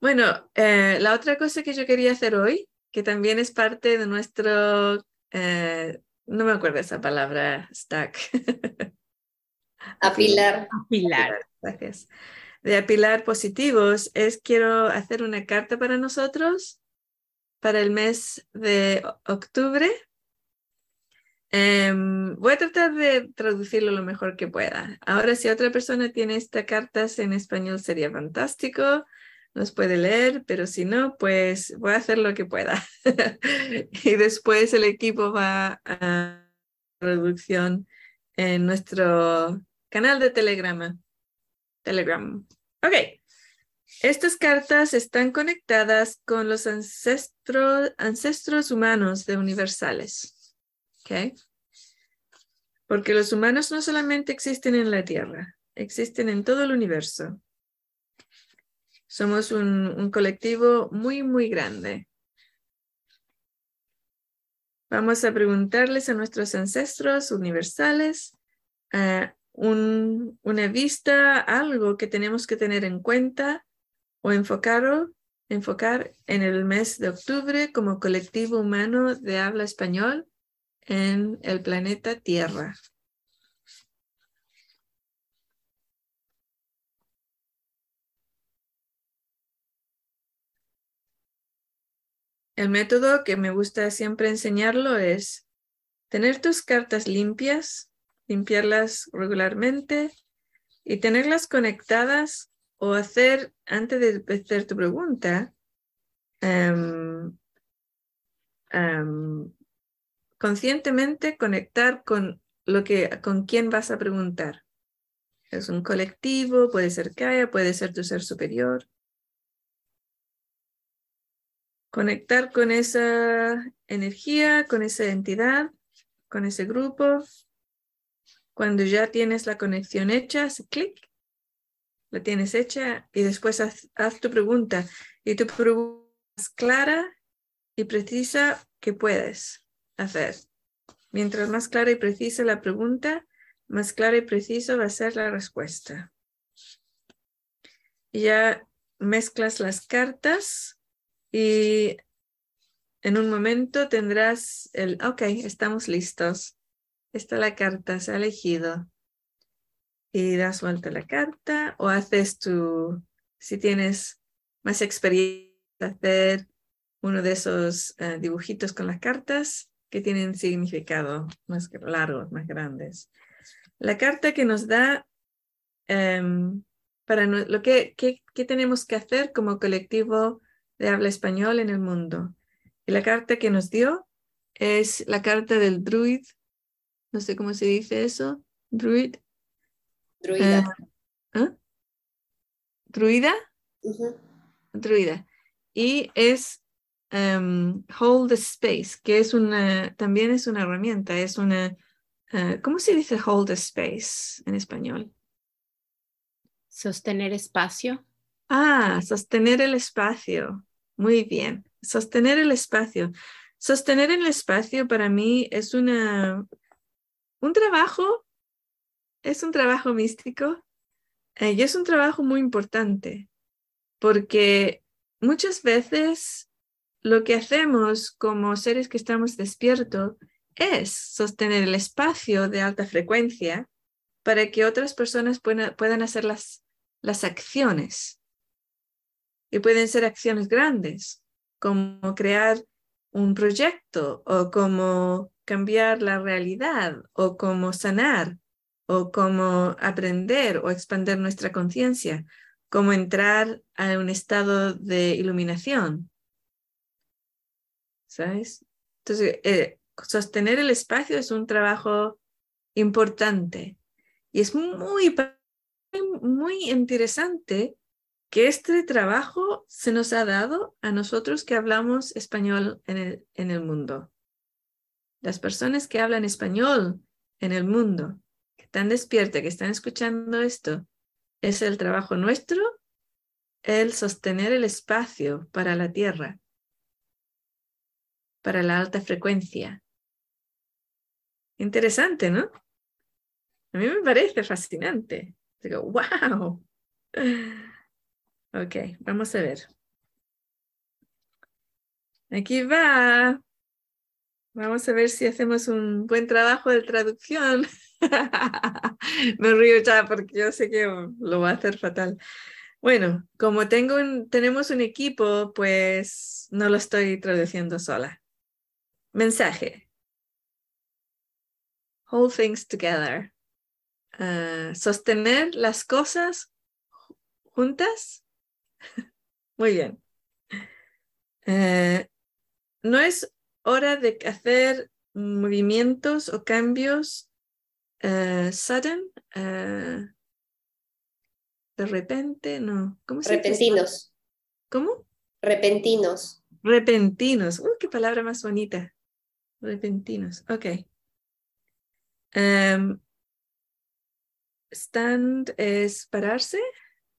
Bueno, eh, la otra cosa que yo quería hacer hoy, que también es parte de nuestro, eh, no me acuerdo esa palabra, stack. Apilar. Apilar. Gracias. De apilar positivos es quiero hacer una carta para nosotros para el mes de octubre. Em, voy a tratar de traducirlo lo mejor que pueda. Ahora, si otra persona tiene esta carta en español, sería fantástico. Nos puede leer, pero si no, pues voy a hacer lo que pueda. y después el equipo va a traducción en nuestro canal de Telegram. Telegram. Ok. Estas cartas están conectadas con los ancestros, humanos de universales. Porque los humanos no solamente existen en la Tierra, existen en todo el universo. Somos un, colectivo muy, muy grande. Vamos a preguntarles a nuestros ancestros universales uh, una vista, algo que tenemos que tener en cuenta o enfocar, enfocar en el mes de octubre como colectivo humano de habla español en el planeta Tierra. El método que me gusta siempre enseñarlo es tener tus cartas limpias, limpiarlas regularmente y tenerlas conectadas o hacer, antes de hacer tu pregunta, em, em, conscientemente conectar con lo que, con quién vas a preguntar. Es un colectivo, puede ser Kaya, puede ser tu ser superior. Conectar con esa energía, con esa entidad, con ese grupo. Cuando ya tienes la conexión hecha, hace clic la tienes hecha y después haz, tu pregunta. Y tu pregunta es clara y precisa que puedes hacer. Mientras más clara y precisa la pregunta, más clara y precisa va a ser la respuesta. Ya mezclas las cartas y en un momento tendrás el, ok, estamos listos. Esta la carta, se ha elegido y das vuelta la carta o haces tu, si tienes más experiencia, hacer uno de esos eh, dibujitos con las cartas que tienen significado más largos, más grandes. La carta que nos da em, para lo que, que, tenemos que hacer como colectivo de habla español en el mundo. Y la carta que nos dio es la carta del druid, no sé cómo se dice eso, druid. Druida. Eh, ¿eh? ¿Druida? Druida. Y es um, hold the space, que es una, también es una herramienta, es una, uh, ¿cómo se dice hold the space en español? Sostener espacio. Ah, sostener el espacio. Muy bien. Sostener el espacio. Sostener el espacio para mí es una, un trabajo, es un trabajo místico eh, y es un trabajo muy importante porque muchas veces lo que hacemos como seres que estamos despiertos es sostener el espacio de alta frecuencia para que otras personas puedan, puedan hacer las las acciones. Y pueden ser acciones grandes, como crear un proyecto o como cambiar la realidad o como sanar o como aprender o expandir nuestra conciencia, como entrar a un estado de iluminación. ¿Sabes? Entonces, eh, sostener el espacio es un trabajo importante y es muy muy interesante que este trabajo se nos ha dado a nosotros que hablamos español en el, en el mundo. Las personas que hablan español en el mundo, que están despiertas, que están escuchando esto, es el trabajo nuestro, el sostener el espacio para la tierra, para la alta frecuencia. Interesante, ¿no? A mí me parece fascinante. Digo, wow. Ok, vamos a ver. Aquí va. Vamos a ver si hacemos un buen trabajo de traducción. Me río ya porque yo sé que lo va a hacer fatal. Bueno, como tengo tenemos un equipo, pues no lo estoy traduciendo sola. Mensaje. Hold things together. Ah, sostener las cosas juntas. Muy bien. Eh, no es hora de hacer movimientos o cambios uh, sudden, uh, de repente, no. ¿Cómo se Repentinos. ¿Cómo? Repentinos. Repentinos. Uy, qué palabra más bonita. Repentinos. Ok. Um, Stand es pararse.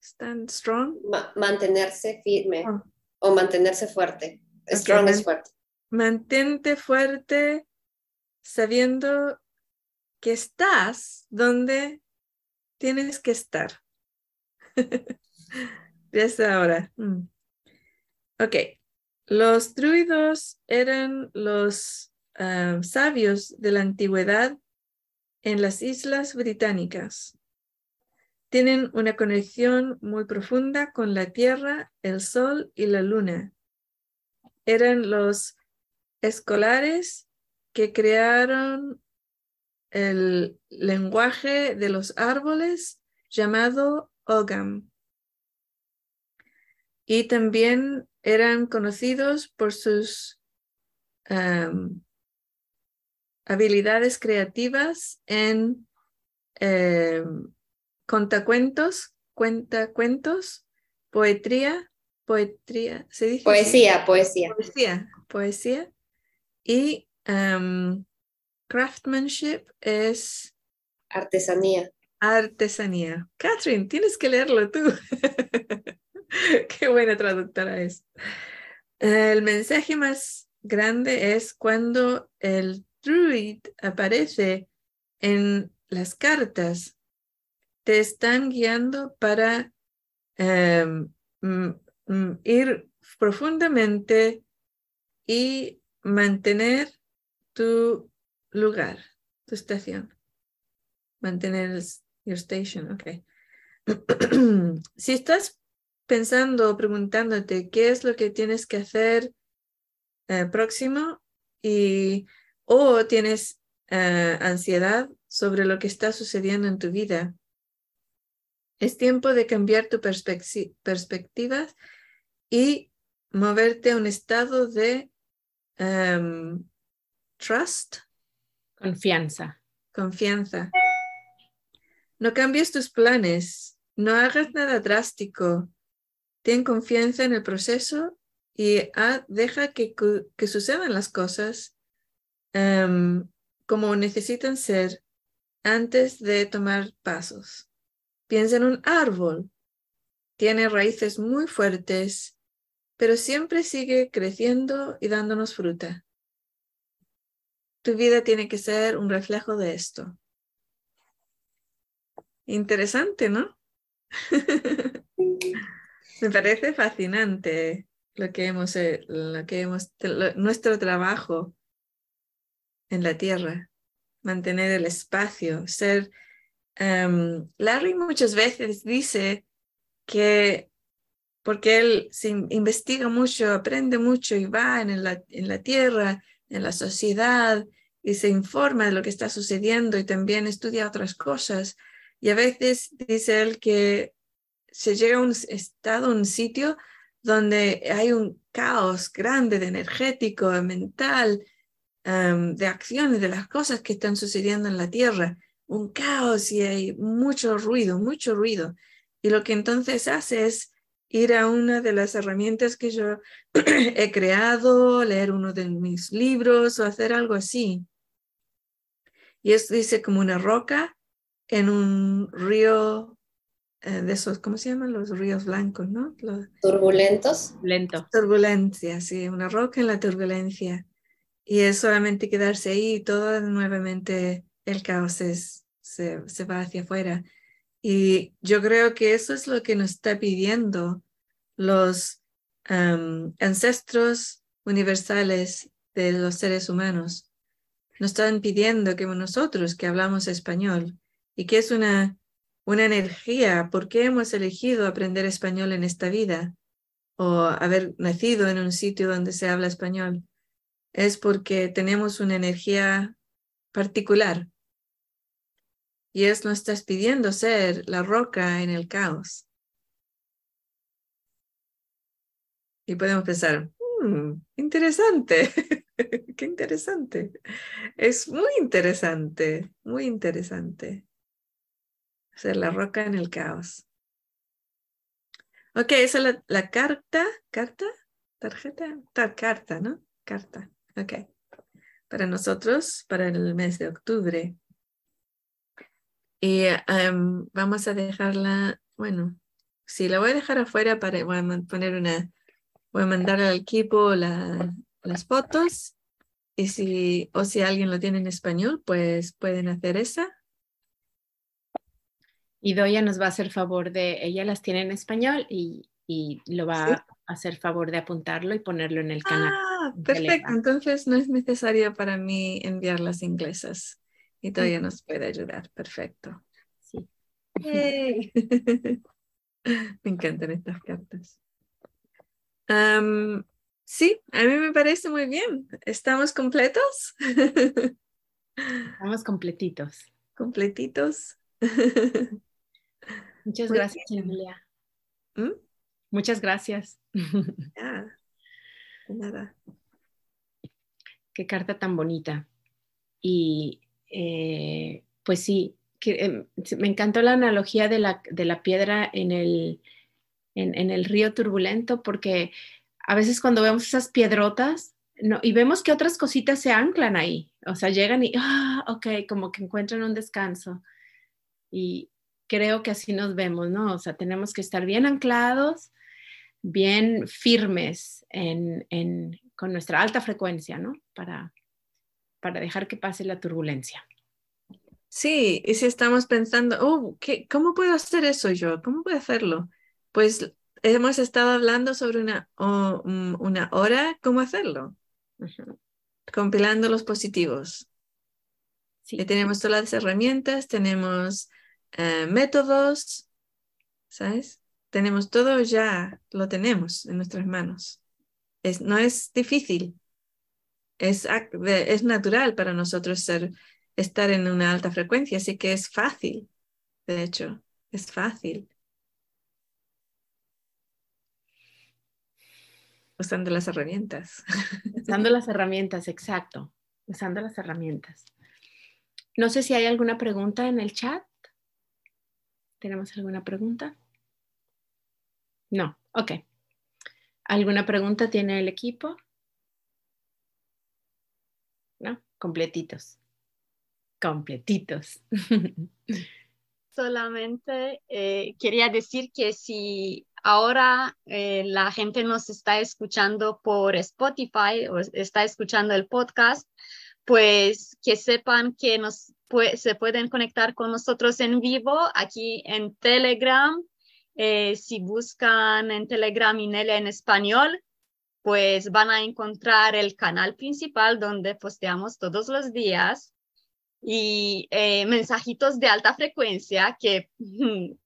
Stand strong. mantenerse firme ah. o mantenerse fuerte. Strong es fuerte. Mantente fuerte sabiendo que estás donde tienes que estar. Desde ahora. Mm. Ok. Los druidos eran los ah, sabios de la antigüedad en las islas británicas. Tienen una conexión muy profunda con la Tierra, el Sol y la Luna. Eran los escolares que crearon el lenguaje de los árboles llamado Ogam. Y también eran conocidos por sus habilidades creativas en em, contacuentos, cuentos, poetría, poetría, ¿se dice? Poesía, poesía. Poesía, poesía. Y um, craftsmanship es... Artesanía. Artesanía. Catherine, tienes que leerlo tú. Qué buena traductora es. El mensaje más grande es cuando el druid aparece en las cartas te están guiando para em, ir profundamente y mantener tu lugar, tu estación. Mantener Your station, ok. si estás pensando o preguntándote qué es lo que tienes que hacer eh, próximo y o tienes eh, ansiedad sobre lo que está sucediendo en tu vida, es tiempo de cambiar tu perspectiva y moverte a un estado de em, trust. Confianza. Confianza. No cambies tus planes, no hagas nada drástico. Ten confianza en el proceso y deja que, que, sucedan las cosas em, como necesitan ser antes de tomar pasos. Piensa en un árbol. Tiene raíces muy fuertes, pero siempre sigue creciendo y dándonos fruta. Tu vida tiene que ser un reflejo de esto. Interesante, ¿no? Me parece fascinante lo que hemos, eh, lo que hemos, nuestro trabajo en la tierra, mantener el espacio, ser Em, Larry muchas veces dice que porque él se investiga mucho, aprende mucho y va en la, en la tierra, en la sociedad y se informa de lo que está sucediendo y también estudia otras cosas. Y a veces dice él que se llega a un estado, un sitio donde hay un caos grande de energético, mental, em, de acciones, de las cosas que están sucediendo en la tierra un caos y hay mucho ruido, mucho ruido. Y lo que entonces hace es ir a una de las herramientas que yo he creado, leer uno de mis libros o hacer algo así. Y es, dice, como una roca en un río eh, de esos, ¿cómo se llaman? Los ríos blancos, ¿no? Turbulentos. Lento. Turbulencia, sí, una roca en la turbulencia. Y es solamente quedarse ahí y todo nuevamente el caos es, se, va hacia afuera. Y yo creo que eso es lo que nos está pidiendo los ancestros universales de los seres humanos. Nos están pidiendo que nosotros que hablamos español y que es una, una energía, ¿por qué hemos elegido aprender español en esta vida? O haber nacido en un sitio donde se habla español. Es porque tenemos una energía particular y es no estás pidiendo ser la roca en el caos. Y podemos pensar, hmm, interesante, qué interesante. Es muy interesante, muy interesante. Ser la roca en el caos. Ok, esa es la, la carta, carta, tarjeta, carta, ¿no? Carta, ok. Para nosotros, para el mes de octubre. Y em, vamos a dejarla, bueno, sí, la voy a dejar afuera para, voy a poner una, voy a mandar al equipo las fotos y si, o si alguien lo tiene en español, pues pueden hacer esa. Y Doya nos va a hacer favor de, ella las tiene en español y, y lo va a hacer favor de apuntarlo y ponerlo en el canal. Ah, perfecto. Entonces no es necesario para mí enviar las inglesas y todavía nos puede ayudar. Perfecto. Sí. me encantan estas cartas. sí, a mí me parece muy bien. ¿Estamos completos? Estamos completitos. Completitos. Muchas gracias, Emilia. ¿Mm? Muchas gracias. nada. Qué carta tan bonita. Y eh, pues sí, em, me encantó la analogía de la, de la piedra en el, en, el río turbulento, porque a veces cuando vemos esas piedrotas no, y vemos que otras cositas se anclan ahí, o sea, llegan y, ah, ok, como que encuentran un descanso. Y creo que así nos vemos, ¿no? O sea, tenemos que estar bien anclados, bien firmes en, en, con nuestra alta frecuencia, ¿no? Para, para dejar que pase la turbulencia. Sí, y si estamos pensando, oh, ¿qué, ¿cómo puedo hacer eso yo? ¿Cómo puedo hacerlo? Pues hemos estado hablando sobre una, mm, una hora, ¿cómo hacerlo? Compilando los positivos. Sí. Y tenemos todas las herramientas, tenemos eh, métodos, ¿sabes? Tenemos todo ya, lo tenemos en nuestras manos. Es, no es difícil, es, es natural para nosotros ser, estar en una alta frecuencia, así que es fácil, de hecho, es fácil. Usando las herramientas. Usando las herramientas, exacto. Usando las herramientas. No sé si hay alguna pregunta en el chat. ¿Tenemos alguna pregunta? No, ok. ¿Alguna pregunta tiene el equipo? ¿No? Completitos. Completitos. Solamente eh, quería decir que si ahora eh, la gente nos está escuchando por Spotify o está escuchando el podcast, pues que sepan que nos se pueden conectar con nosotros en vivo aquí en Telegram. Eh, si buscan en Telegram Inelia en español, pues van a encontrar el canal principal donde posteamos todos los días y eh, mensajitos de alta frecuencia, que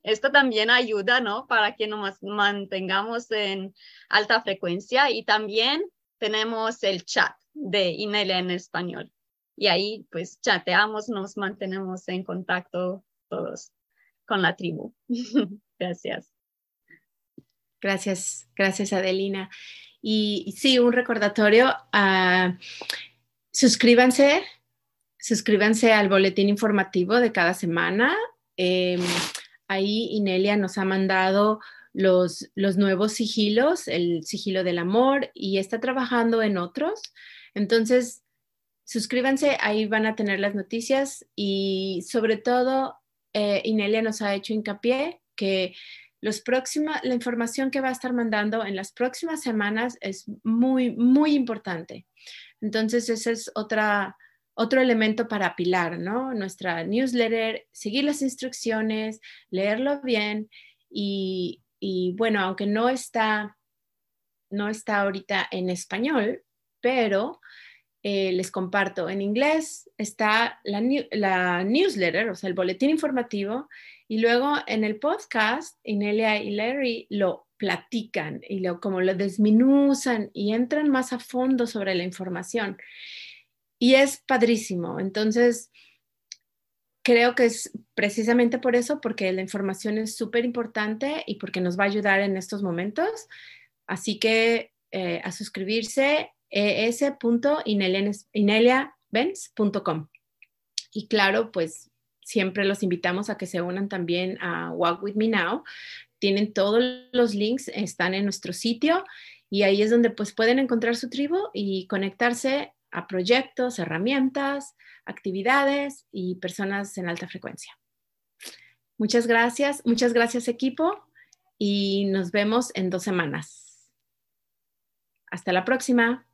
esto también ayuda, ¿no? Para que nos mantengamos en alta frecuencia. Y también tenemos el chat de Inelia en español. Y ahí pues chateamos, nos mantenemos en contacto todos con la tribu. gracias. Gracias, gracias Adelina. Y sí, un recordatorio, uh, suscríbanse suscríbanse al boletín informativo de cada semana. Em, ahí Inelia nos ha mandado los, los nuevos sigilos, el sigilo del amor, y está trabajando en otros. Entonces, suscríbanse, ahí van a tener las noticias y sobre todo, eh, Inelia nos ha hecho hincapié que los la información que va a estar mandando en las próximas semanas es muy, muy importante. Entonces, esa es otra, otro elemento para apilar, ¿no? Nuestra newsletter, seguir las instrucciones, leerlo bien y, bueno, aunque no está, no está ahorita en español, pero eh, les comparto, en inglés está la, newsletter, o sea, el boletín informativo, y luego en el podcast, Inelia y Larry lo platican y lo, como lo desminuzan y entran más a fondo sobre la información y es padrísimo. Entonces, creo que es precisamente por eso, porque la información es súper importante y porque nos va a ayudar en estos momentos. Así que eh, a suscribirse es.ineliabenz.com. Y claro, pues siempre los invitamos a que se unan también a Walk With Me Now. Tienen todos los links, están en nuestro sitio y ahí es donde pues pueden encontrar su tribu y conectarse a proyectos, herramientas, actividades y personas en alta frecuencia. Muchas gracias, muchas gracias equipo y nos vemos en dos semanas. Hasta la próxima.